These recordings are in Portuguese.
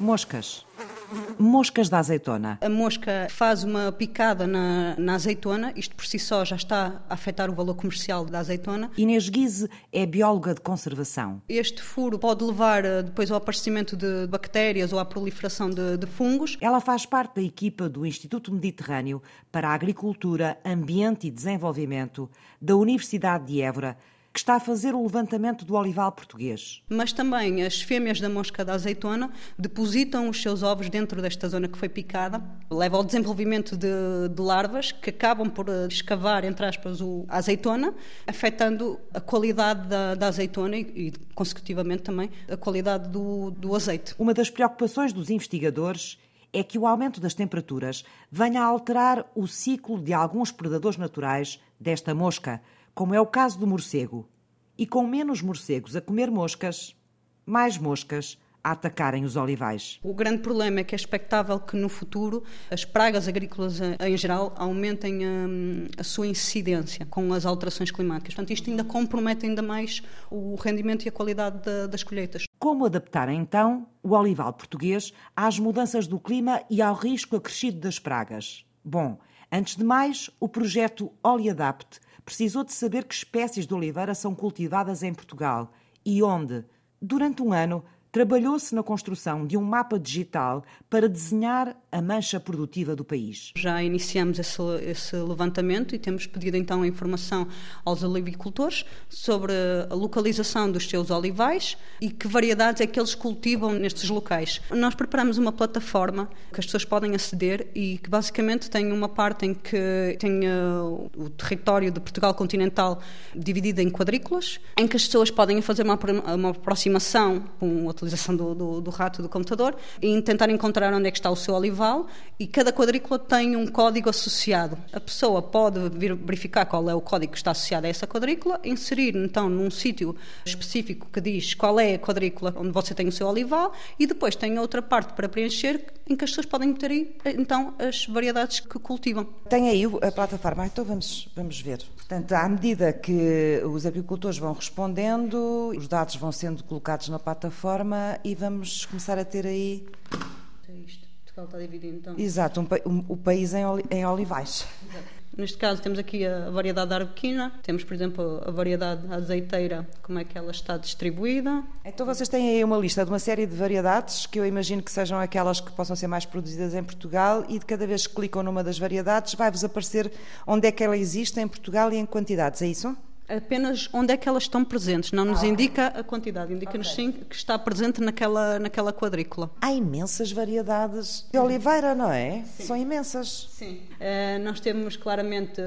Moscas. Moscas da azeitona. A mosca faz uma picada na, na, azeitona, isto por si só já está a afetar o valor comercial da azeitona. Inês Guise é bióloga de conservação. Este furo pode levar eh, depois ao aparecimento de bactérias ou à proliferação de, de fungos. Ela faz parte da equipa do Instituto Mediterrâneo para a Agricultura, Ambiente e Desenvolvimento da Universidade de Évora que está a fazer o levantamento do olival português. Mas também as fêmeas da mosca da azeitona depositam os seus ovos dentro desta zona que foi picada, leva ao desenvolvimento de, de larvas que acabam por eh, escavar, entre aspas, o, a azeitona, afetando a qualidade da, da azeitona e, e, consecutivamente, também a qualidade do, do azeite. Uma das preocupações dos investigadores é que o aumento das temperaturas venha a alterar o ciclo de alguns predadores naturais desta mosca como é o caso do morcego, e com menos morcegos a comer moscas, mais moscas a atacarem os olivais. O grande problema é que é expectável que no futuro as pragas agrícolas em geral aumentem a, hum, a, sua incidência com as alterações climáticas. Portanto, isto ainda compromete ainda mais o rendimento e a qualidade da, das colheitas. Como adaptar então o olival português às mudanças do clima e ao risco acrescido das pragas? Bom, antes de mais, o projeto Oliadapt precisou de saber que espécies de oliveira são cultivadas em Portugal e onde. Durante um ano, trabalhou-se na construção de um mapa digital para desenhar a mancha produtiva do país. Já iniciamos esse, esse, levantamento e temos pedido então informação aos olivicultores sobre a localização dos seus olivais e que variedades é que eles cultivam nestes locais. Nós preparamos uma plataforma que as pessoas podem aceder e que basicamente tem uma parte em que tem uh, o território de Portugal continental dividido em quadrículas, em que as pessoas podem fazer uma, uma aproximação com a utilização do, do, do rato do computador e tentar encontrar onde é que está o seu olival e cada quadrícula tem um código associado. A pessoa pode verificar qual é o código que está associado a essa quadrícula, inserir então num sítio específico que diz qual é a quadrícula onde você tem o seu olival e depois tem outra parte para preencher em que as pessoas podem meter aí então as variedades que cultivam. Tem aí a plataforma, então vamos, vamos ver. Portanto, à medida que os agricultores vão respondendo, os dados vão sendo colocados na plataforma e vamos começar a ter aí Portugal está dividido então. Exato, um, um, o país em, em olivais. Exato. Neste caso temos aqui a variedade da arbequina, temos por exemplo a variedade azeiteira, como é que ela está distribuída. Então vocês têm aí uma lista de uma série de variedades que eu imagino que sejam aquelas que possam ser mais produzidas em Portugal e de cada vez que clicam numa das variedades vai-vos aparecer onde é que ela existe em Portugal e em quantidades, é isso? Apenas onde é que elas estão presentes, não nos ah. indica a quantidade, indica-nos okay. sim que está presente naquela, naquela quadrícula. Há imensas variedades de oliveira, não é? Sim. São imensas. Sim. Uh, nós temos claramente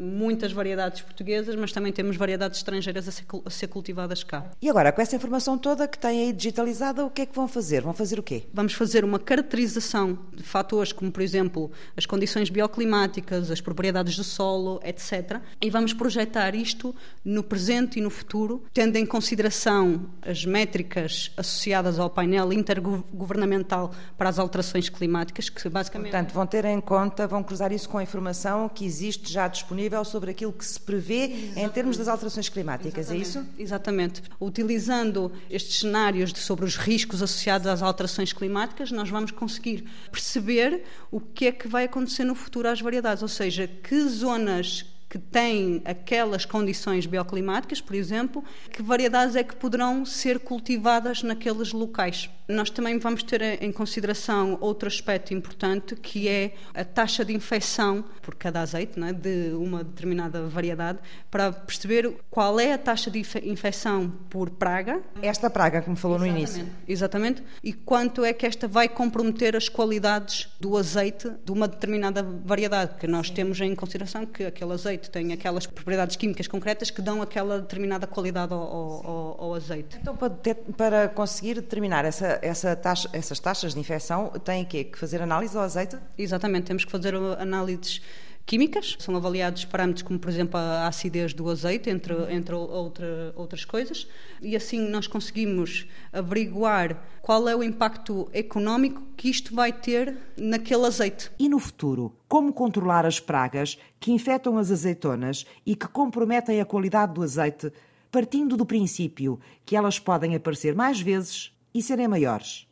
muitas variedades portuguesas, mas também temos variedades estrangeiras a ser, a ser cultivadas cá. E agora, com essa informação toda que têm aí digitalizada, o que é que vão fazer? Vão fazer o quê? Vamos fazer uma caracterização de fatores como, por exemplo, as condições bioclimáticas, as propriedades do solo, etc. E vamos projetar isto no presente e no futuro, tendo em consideração as métricas associadas ao painel intergovernamental para as alterações climáticas, que basicamente. Portanto, vão ter em conta, vão cruzar isso com a informação que existe já disponível sobre aquilo que se prevê Exatamente. em termos das alterações climáticas, Exatamente. é isso? Exatamente. Utilizando estes cenários sobre os riscos associados às alterações climáticas, nós vamos conseguir perceber o que é que vai acontecer no futuro às variedades, ou seja, que zonas que têm aquelas condições bioclimáticas, por exemplo, que variedades é que poderão ser cultivadas naqueles locais. Nós também vamos ter em consideração outro aspecto importante, que é a taxa de infecção por cada azeite é, de uma determinada variedade, para perceber qual é a taxa de infecção por praga. Esta praga, como falou exatamente, no início. Exatamente. E quanto é que esta vai comprometer as qualidades do azeite de uma determinada variedade, que nós Sim. temos em consideração que aquele azeite tem aquelas propriedades químicas concretas que dão aquela determinada qualidade ao, ao, ao azeite. Então, para, ter, para conseguir determinar essa essa taxa, essas taxas de infecção que, que fazer análise ao azeite? Exatamente, temos que fazer análises químicas, são avaliados parâmetros como, por exemplo, a acidez do azeite, entre, entre outra, outras coisas, e assim nós conseguimos averiguar qual é o impacto económico que isto vai ter naquele azeite. E no futuro, como controlar as pragas que infectam as azeitonas e que comprometem a qualidade do azeite, partindo do princípio que elas podem aparecer mais vezes e serem maiores.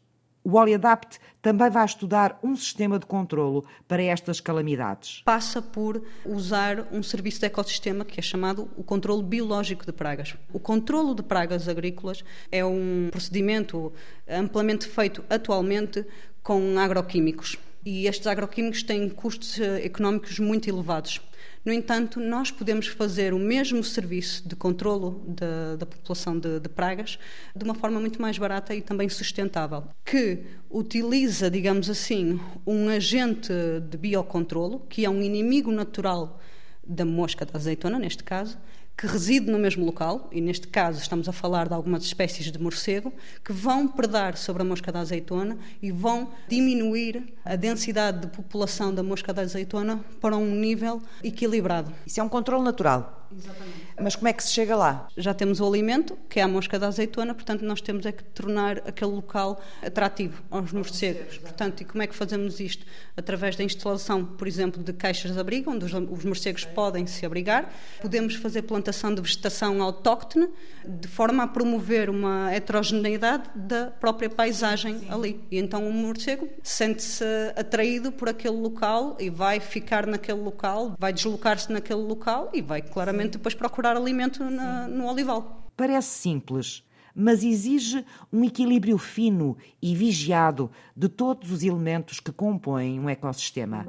O Oliadapt também vai estudar um sistema de controlo para estas calamidades. Passa por usar um serviço de ecossistema que é chamado o controlo biológico de pragas. O controlo de pragas agrícolas é um procedimento amplamente feito atualmente com agroquímicos. E estes agroquímicos têm custos eh, económicos muito elevados. No entanto, nós podemos fazer o mesmo serviço de controlo da, da população de, de, pragas de uma forma muito mais barata e também sustentável, que utiliza, digamos assim, um agente de biocontrolo, que é um inimigo natural da mosca da azeitona, neste caso, que reside no mesmo local, e neste caso estamos a falar de algumas espécies de morcego, que vão predar sobre a mosca da azeitona e vão diminuir a densidade de população da mosca da azeitona para um nível equilibrado. Isso é um controle natural? Exatamente. Mas como é que se chega lá? Já temos o alimento, que é a mosca da azeitona, portanto nós temos é que tornar aquele local atrativo aos morcegos. Portanto, e como é que fazemos isto? Através da instalação, por exemplo, de caixas de abrigo, onde os morcegos podem se abrigar. Podemos fazer plantação de vegetação autóctone, de forma a promover uma heterogeneidade da própria paisagem Sim. ali. E então o morcego sente-se atraído por aquele local e vai ficar naquele local, vai deslocar-se naquele local e vai claramente depois procurar alimento na, no olival. Parece simples, mas exige um equilíbrio fino e vigiado de todos os elementos que compõem um ecossistema.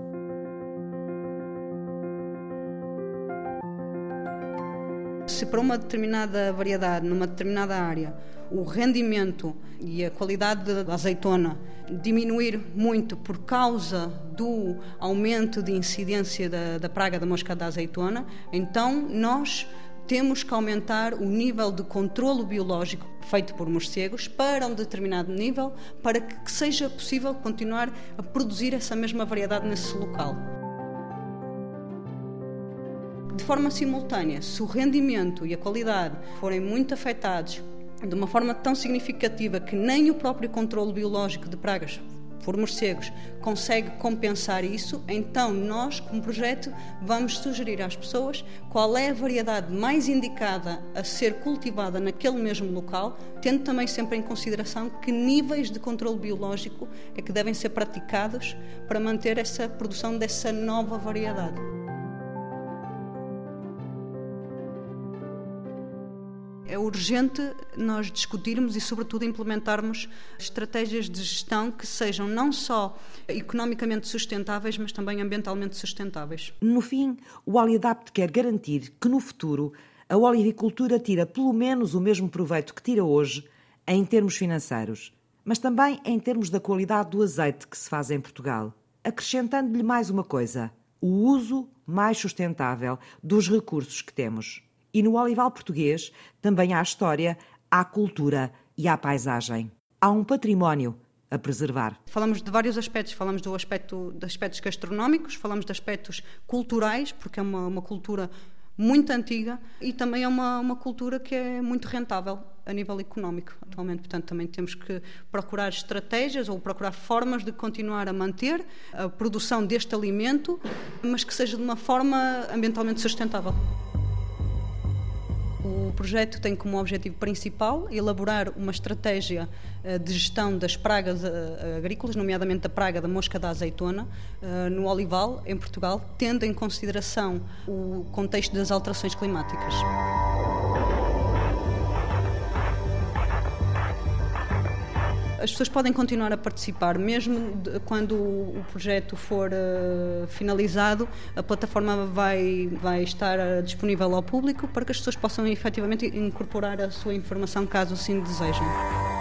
Se para uma determinada variedade, numa determinada área, o rendimento e a qualidade da azeitona diminuir muito por causa do aumento de incidência da, da praga da mosca da azeitona, então nós temos que aumentar o nível de controlo biológico feito por morcegos para um determinado nível, para que seja possível continuar a produzir essa mesma variedade nesse local. De forma simultânea, se o rendimento e a qualidade forem muito afetados de uma forma tão significativa que nem o próprio controle biológico de pragas por morcegos consegue compensar isso, então nós, como projeto, vamos sugerir às pessoas qual é a variedade mais indicada a ser cultivada naquele mesmo local, tendo também sempre em consideração que níveis de controle biológico é que devem ser praticados para manter essa produção dessa nova variedade. É urgente nós discutirmos e, sobretudo, implementarmos estratégias de gestão que sejam não só economicamente sustentáveis, mas também ambientalmente sustentáveis. No fim, o Aliadapt quer garantir que, no futuro, a olivicultura tira pelo menos o mesmo proveito que tira hoje, em termos financeiros, mas também em termos da qualidade do azeite que se faz em Portugal. Acrescentando-lhe mais uma coisa: o uso mais sustentável dos recursos que temos. E no olival português também há história, há cultura e há paisagem. Há um património a preservar. Falamos de vários aspectos. Falamos do aspecto, de aspectos gastronómicos, falamos de aspectos culturais, porque é uma, uma cultura muito antiga e também é uma, uma cultura que é muito rentável a nível económico atualmente. Portanto, também temos que procurar estratégias ou procurar formas de continuar a manter a produção deste alimento, mas que seja de uma forma ambientalmente sustentável. O projeto tem como objetivo principal elaborar uma estratégia eh, de gestão das pragas eh, agrícolas, nomeadamente a praga da mosca da azeitona, eh, no olival, em Portugal, tendo em consideração o contexto das alterações climáticas. As pessoas podem continuar a participar, mesmo de, quando o projeto for uh, finalizado, a plataforma vai, vai estar uh, disponível ao público para que as pessoas possam efetivamente incorporar a sua informação caso assim desejem.